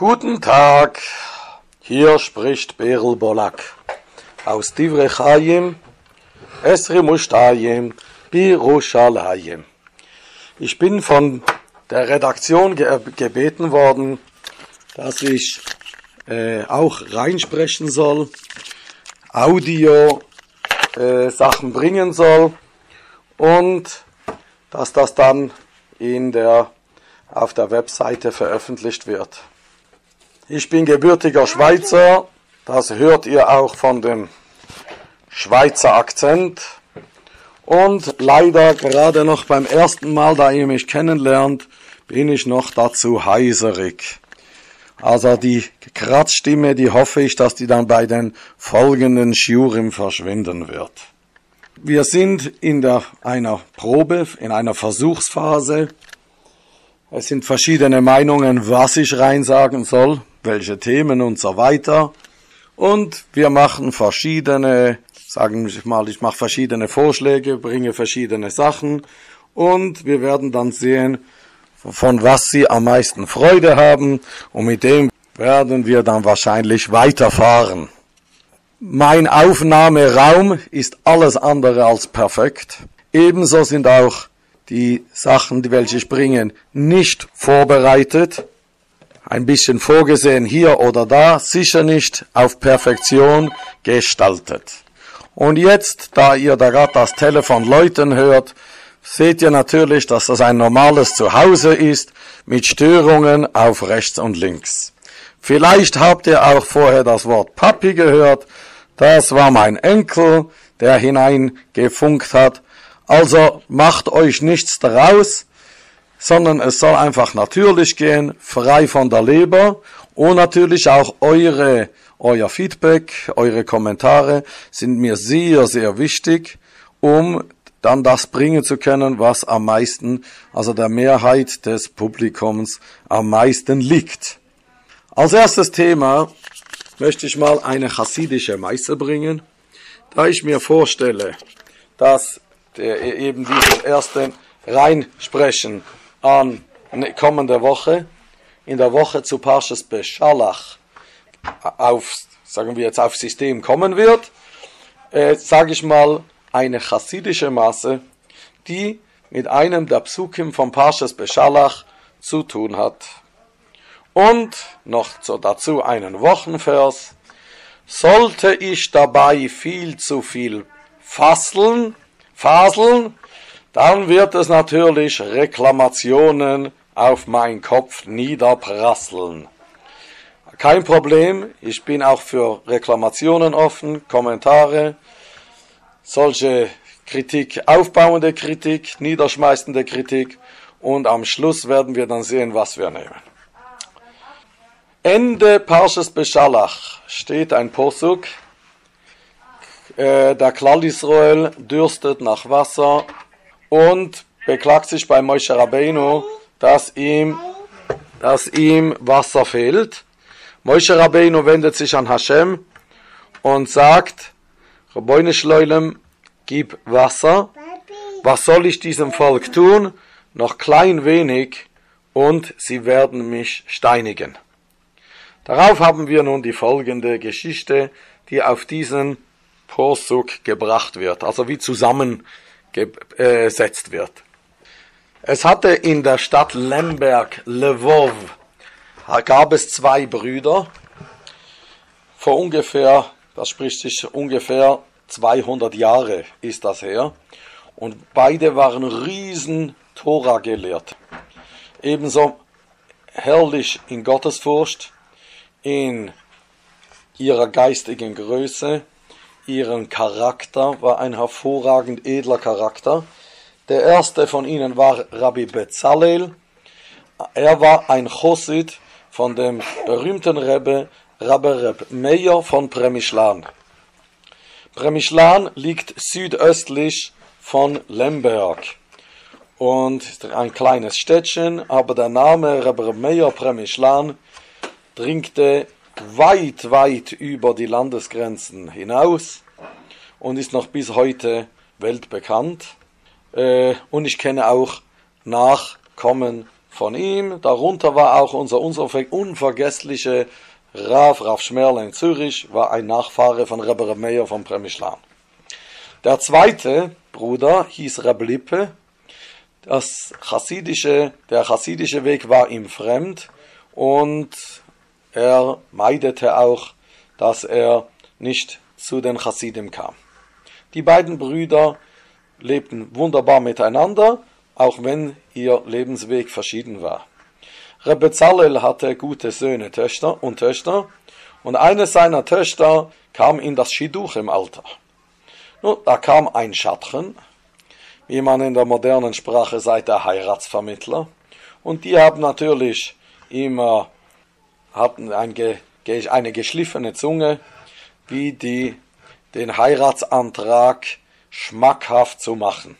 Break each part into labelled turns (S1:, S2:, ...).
S1: Guten Tag, hier spricht Berel Bolak aus Divrei Chaim, Esri Mushtayim, Birushalayim. Ich bin von der Redaktion ge gebeten worden, dass ich äh, auch reinsprechen soll, Audio äh, Sachen bringen soll und dass das dann in der, auf der Webseite veröffentlicht wird. Ich bin gebürtiger Schweizer, das hört ihr auch von dem Schweizer Akzent. Und leider gerade noch beim ersten Mal, da ihr mich kennenlernt, bin ich noch dazu heiserig. Also die Kratzstimme, die hoffe ich, dass die dann bei den folgenden Schurim verschwinden wird. Wir sind in der, einer Probe, in einer Versuchsphase. Es sind verschiedene Meinungen, was ich reinsagen soll, welche Themen und so weiter. Und wir machen verschiedene, sagen wir mal, ich mache verschiedene Vorschläge, bringe verschiedene Sachen und wir werden dann sehen, von was sie am meisten Freude haben und mit dem werden wir dann wahrscheinlich weiterfahren. Mein Aufnahmeraum ist alles andere als perfekt. Ebenso sind auch die Sachen, die welche springen, nicht vorbereitet. Ein bisschen vorgesehen hier oder da, sicher nicht auf Perfektion gestaltet. Und jetzt, da ihr da gerade das Telefon läuten hört, seht ihr natürlich, dass das ein normales Zuhause ist mit Störungen auf rechts und links. Vielleicht habt ihr auch vorher das Wort Papi gehört. Das war mein Enkel, der hineingefunkt hat. Also macht euch nichts daraus, sondern es soll einfach natürlich gehen, frei von der Leber und natürlich auch eure, euer Feedback, eure Kommentare sind mir sehr, sehr wichtig, um dann das bringen zu können, was am meisten, also der Mehrheit des Publikums am meisten liegt. Als erstes Thema möchte ich mal eine chassidische Meister bringen, da ich mir vorstelle, dass der eben dieses erste reinsprechen an kommende Woche, in der Woche zu Parshas Beshalach auf, sagen wir jetzt auf System kommen wird, äh, sage ich mal, eine chassidische Masse, die mit einem der Psukim von Parshas Beshalach zu tun hat. Und noch dazu einen Wochenvers. Sollte ich dabei viel zu viel fasseln, faseln, dann wird es natürlich Reklamationen auf meinen Kopf niederprasseln. Kein Problem, ich bin auch für Reklamationen offen, Kommentare, solche Kritik, aufbauende Kritik, niederschmeißende Kritik und am Schluss werden wir dann sehen, was wir nehmen. Ende Parshas Beshalach steht ein Posuk. Äh, der Klal Israel dürstet nach Wasser und beklagt sich bei Moshe Rabbeinu, dass ihm, dass ihm Wasser fehlt. Moshe Rabbeinu wendet sich an Hashem und sagt, Rabbeinu Schleulem, gib Wasser. Was soll ich diesem Volk tun? Noch klein wenig und sie werden mich steinigen. Darauf haben wir nun die folgende Geschichte, die auf diesen Posuk gebracht wird, also wie zusammengesetzt wird. Es hatte in der Stadt Lemberg, Lvov, gab es zwei Brüder, vor ungefähr, das spricht sich ungefähr 200 Jahre ist das her, und beide waren riesen Tora gelehrt. Ebenso herrlich in Gottesfurcht, in ihrer geistigen Größe, ihren Charakter war ein hervorragend edler Charakter. Der erste von ihnen war Rabbi Bezalel. Er war ein Chosid von dem berühmten Rebbe Rabbi Reb Meir von Premischlan. Premischlan liegt südöstlich von Lemberg und ein kleines Städtchen, aber der Name Rabbi Meir Premischlan dringte weit, weit über die Landesgrenzen hinaus und ist noch bis heute weltbekannt. Äh, und ich kenne auch Nachkommen von ihm. Darunter war auch unser, unvergessliche Rav, Rav Schmerl in Zürich, war ein Nachfahre von Rebbe Meir von Premischlan. Der zweite Bruder hieß Reb Lippe. Das chassidische, der chassidische Weg war ihm fremd und er meidete auch, dass er nicht zu den Chassidim kam. Die beiden Brüder lebten wunderbar miteinander, auch wenn ihr Lebensweg verschieden war. Rebbe Zalel hatte gute Söhne Töchter und Töchter, und eine seiner Töchter kam in das Schiduch im Alter. Nun, da kam ein Schatchen, wie man in der modernen Sprache sagt, der Heiratsvermittler, und die haben natürlich immer hatten ein, eine geschliffene Zunge, wie die den Heiratsantrag schmackhaft zu machen.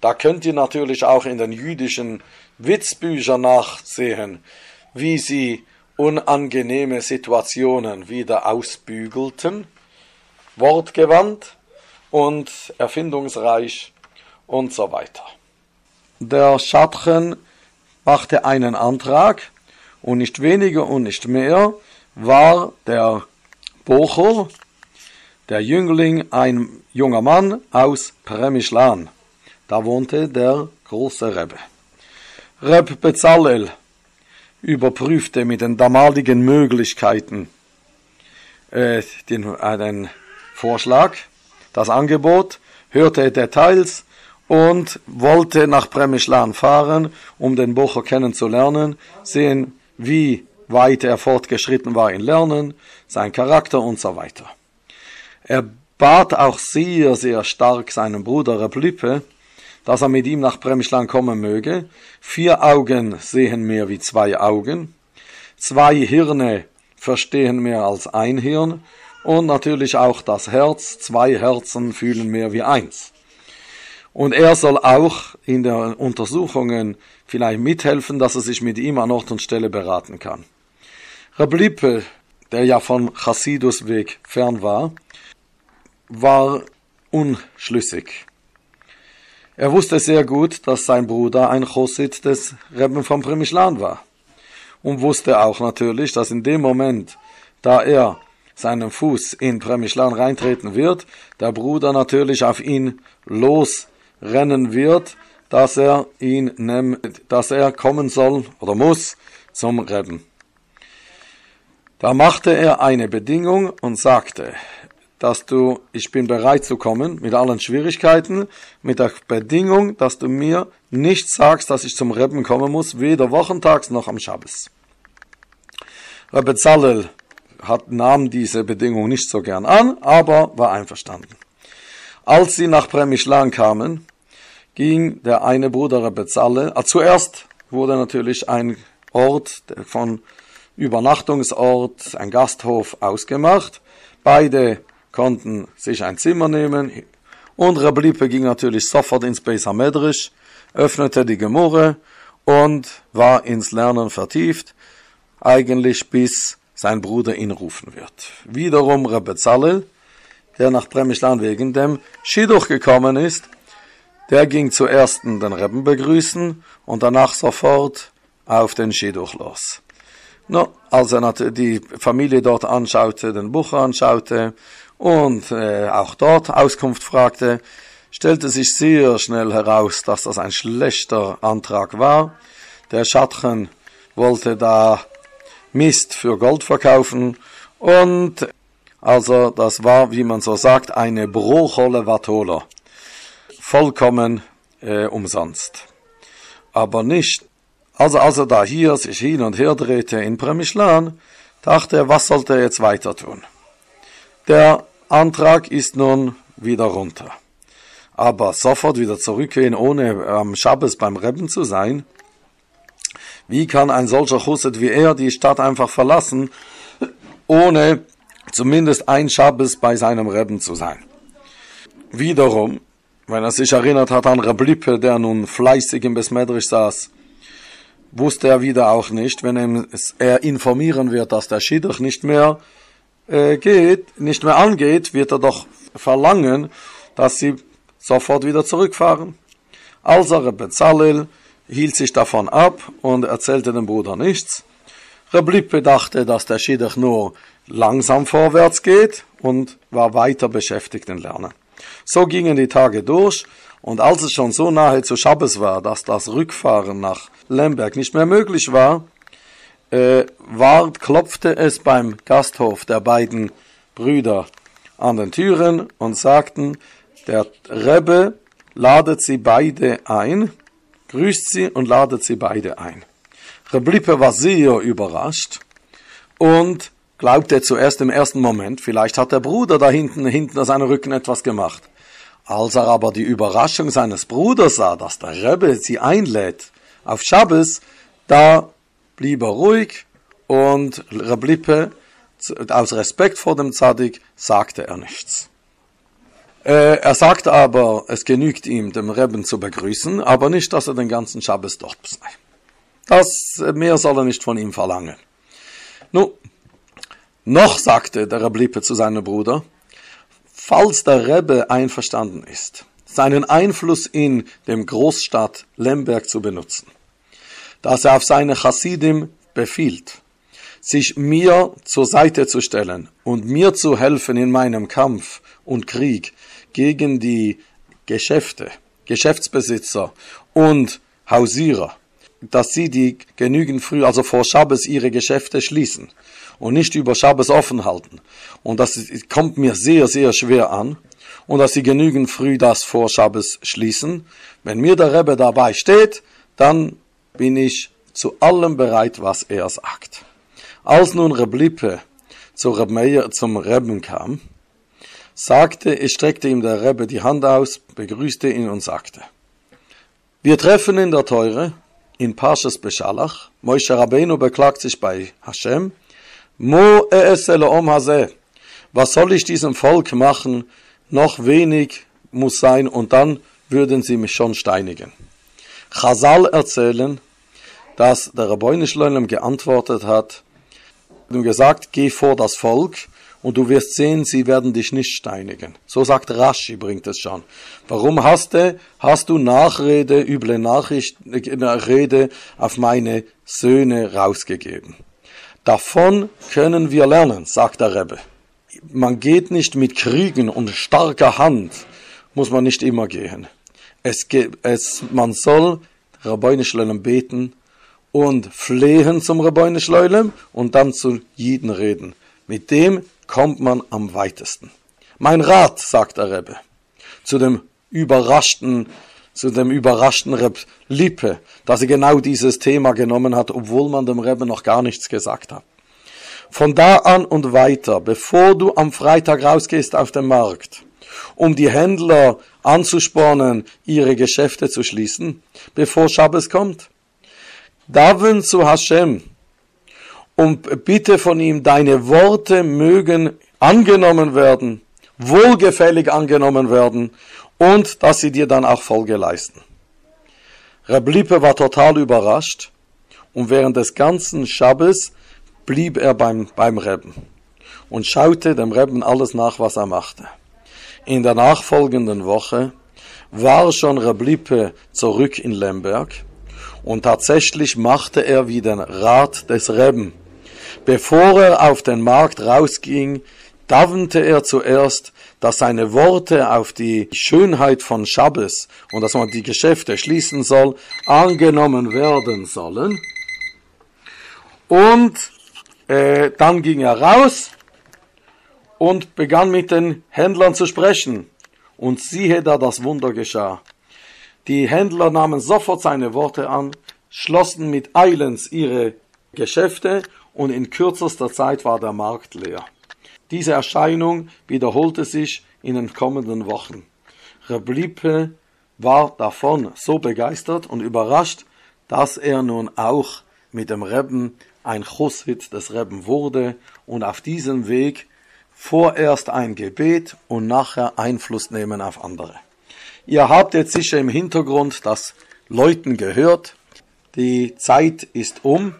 S1: Da könnt ihr natürlich auch in den jüdischen Witzbüchern nachsehen, wie sie unangenehme Situationen wieder ausbügelten, wortgewandt und erfindungsreich und so weiter. Der Schatchen machte einen Antrag und nicht weniger und nicht mehr war der Bocher, der Jüngling, ein junger Mann aus Premischlan. Da wohnte der große Rebbe. Reb Bezalel überprüfte mit den damaligen Möglichkeiten äh, den, einen Vorschlag, das Angebot, hörte Details und wollte nach Premischlan fahren, um den Bocher kennenzulernen, sehen, wie weit er fortgeschritten war in Lernen, sein Charakter und so weiter. Er bat auch sehr, sehr stark seinen Bruder Replippe, dass er mit ihm nach Bremschland kommen möge. Vier Augen sehen mehr wie zwei Augen, zwei Hirne verstehen mehr als ein Hirn und natürlich auch das Herz, zwei Herzen fühlen mehr wie eins. Und er soll auch in den Untersuchungen vielleicht mithelfen, dass er sich mit ihm an Ort und Stelle beraten kann. Reblippe, der ja von Chassidus Weg fern war, war unschlüssig. Er wusste sehr gut, dass sein Bruder ein Chosid des Rebben von Premischlan war. Und wusste auch natürlich, dass in dem Moment, da er seinen Fuß in Premischlan reintreten wird, der Bruder natürlich auf ihn losrennen wird, dass er ihn nimmt, dass er kommen soll oder muss zum Rebben. Da machte er eine Bedingung und sagte, dass du, ich bin bereit zu kommen mit allen Schwierigkeiten, mit der Bedingung, dass du mir nicht sagst, dass ich zum Rebben kommen muss, weder wochentags noch am Schabbos. Rebbe Zallel hat, nahm diese Bedingung nicht so gern an, aber war einverstanden. Als sie nach Premischlan kamen, ging der eine Bruder Rebbe Zallel, äh, zuerst wurde natürlich ein Ort von Übernachtungsort, ein Gasthof ausgemacht. Beide konnten sich ein Zimmer nehmen und Reblippe ging natürlich sofort ins Beis Hamedrisch, öffnete die Gemurre und war ins Lernen vertieft, eigentlich bis sein Bruder ihn rufen wird. Wiederum Rebbe Zalel, der nach Premischland wegen dem Schiduch gekommen ist, der ging zuerst den Rebben begrüßen und danach sofort auf den Schiduch los. No, als er die Familie dort anschaute, den Bucher anschaute und äh, auch dort Auskunft fragte, stellte sich sehr schnell heraus, dass das ein schlechter Antrag war. Der Schatchen wollte da Mist für Gold verkaufen und also das war, wie man so sagt, eine Brocholle Vatola. Vollkommen äh, umsonst. Aber nicht, also als er da hier sich hin und her drehte in Premischlan, dachte er, was sollte er jetzt weiter tun? Der Antrag ist nun wieder runter. Aber sofort wieder zurückgehen, ohne am Schabbes beim Rebben zu sein, wie kann ein solcher Chusset wie er die Stadt einfach verlassen, ohne zumindest ein Schabbes bei seinem Rebben zu sein? Wiederum, wenn er sich erinnert hat an Reblippe, der nun fleißig im Besmedrisch saß, wusste er wieder auch nicht, wenn er informieren wird, dass der Schiedach nicht mehr äh, geht, nicht mehr angeht, wird er doch verlangen, dass sie sofort wieder zurückfahren. Also Rebbe Zalil hielt sich davon ab und erzählte dem Bruder nichts. Reblippe dachte, dass der Schiedach nur langsam vorwärts geht und war weiter beschäftigt in Lernen. So gingen die Tage durch und als es schon so nahe zu Schabbes war, dass das Rückfahren nach Lemberg nicht mehr möglich war, äh, war, klopfte es beim Gasthof der beiden Brüder an den Türen und sagten, der Rebbe ladet sie beide ein, grüßt sie und ladet sie beide ein. Reblippe war sehr überrascht und glaubte zuerst im ersten Moment, vielleicht hat der Bruder da hinten hinter seinem Rücken etwas gemacht. Als er aber die Überraschung seines Bruders sah, dass der Rebbe sie einlädt auf Schabbes, da blieb er ruhig und Reblippe aus Respekt vor dem Zadig sagte er nichts. Äh, er sagt aber, es genügt ihm, dem Rebben zu begrüßen, aber nicht, dass er den ganzen Schabbes dort sei. Das äh, mehr soll er nicht von ihm verlangen. Nun, noch sagte der Reblippe zu seinem Bruder, falls der Rebbe einverstanden ist, seinen Einfluss in dem Großstadt Lemberg zu benutzen, dass er auf seine Chassidim befiehlt, sich mir zur Seite zu stellen und mir zu helfen in meinem Kampf und Krieg gegen die Geschäfte, Geschäftsbesitzer und Hausierer, dass sie die genügend früh, also vor Schabbes, ihre Geschäfte schließen und nicht über Schabbes offen halten. Und das kommt mir sehr, sehr schwer an. Und dass sie genügend früh das vor Schabbes schließen. Wenn mir der Rebbe dabei steht, dann bin ich zu allem bereit, was er sagt. Als nun Reblippe zu Rebmeier, zum Rebben kam, sagte, es streckte ihm der Rebbe die Hand aus, begrüßte ihn und sagte, wir treffen in der Teure, in Parshas Beshalach, Moshe Rabbeinu beklagt sich bei Hashem, Mo om hase, was soll ich diesem Volk machen, noch wenig muss sein und dann würden sie mich schon steinigen. Chazal erzählen, dass der Rabbeinu geantwortet hat und gesagt, geh vor das Volk und du wirst sehen, sie werden dich nicht steinigen. So sagt Rashi, bringt es schon. Warum hast du, hast du Nachrede, üble Nachricht, äh, Rede auf meine Söhne rausgegeben? Davon können wir lernen, sagt der Rebbe. Man geht nicht mit Kriegen und starker Hand, muss man nicht immer gehen. Es, es, man soll Rabbeinu beten und flehen zum Rabbeinu und dann zu Jiden reden. Mit dem kommt man am weitesten. Mein Rat, sagt der Rebbe, zu dem überraschten, zu dem überraschten Reb Lippe, dass er genau dieses Thema genommen hat, obwohl man dem Rebbe noch gar nichts gesagt hat. Von da an und weiter, bevor du am Freitag rausgehst auf den Markt, um die Händler anzuspornen, ihre Geschäfte zu schließen, bevor Schabbes kommt, Daven zu Hashem, und bitte von ihm, deine Worte mögen angenommen werden, wohlgefällig angenommen werden und dass sie dir dann auch Folge leisten. Reblippe war total überrascht und während des ganzen Schabbes blieb er beim, beim Rebben und schaute dem Rebben alles nach, was er machte. In der nachfolgenden Woche war schon Reblippe zurück in Lemberg und tatsächlich machte er wie den Rat des Rebben Bevor er auf den Markt rausging, davente er zuerst, dass seine Worte auf die Schönheit von Schabbes und dass man die Geschäfte schließen soll, angenommen werden sollen. Und äh, dann ging er raus und begann mit den Händlern zu sprechen. Und siehe da, das Wunder geschah. Die Händler nahmen sofort seine Worte an, schlossen mit Eilends ihre Geschäfte und in kürzester Zeit war der Markt leer. Diese Erscheinung wiederholte sich in den kommenden Wochen. Reblippe war davon so begeistert und überrascht, dass er nun auch mit dem Rebben ein Chussit des Rebben wurde und auf diesem Weg vorerst ein Gebet und nachher Einfluss nehmen auf andere. Ihr habt jetzt sicher im Hintergrund das Läuten gehört. Die Zeit ist um.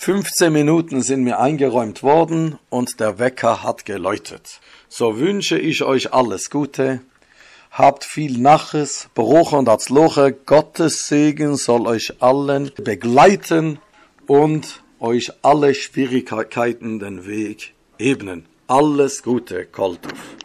S1: 15 Minuten sind mir eingeräumt worden und der Wecker hat geläutet. So wünsche ich euch alles Gute. Habt viel Naches, Bruch und Atzloche, Gottes Segen soll euch allen begleiten und euch alle Schwierigkeiten den Weg ebnen. Alles Gute, Koltuf.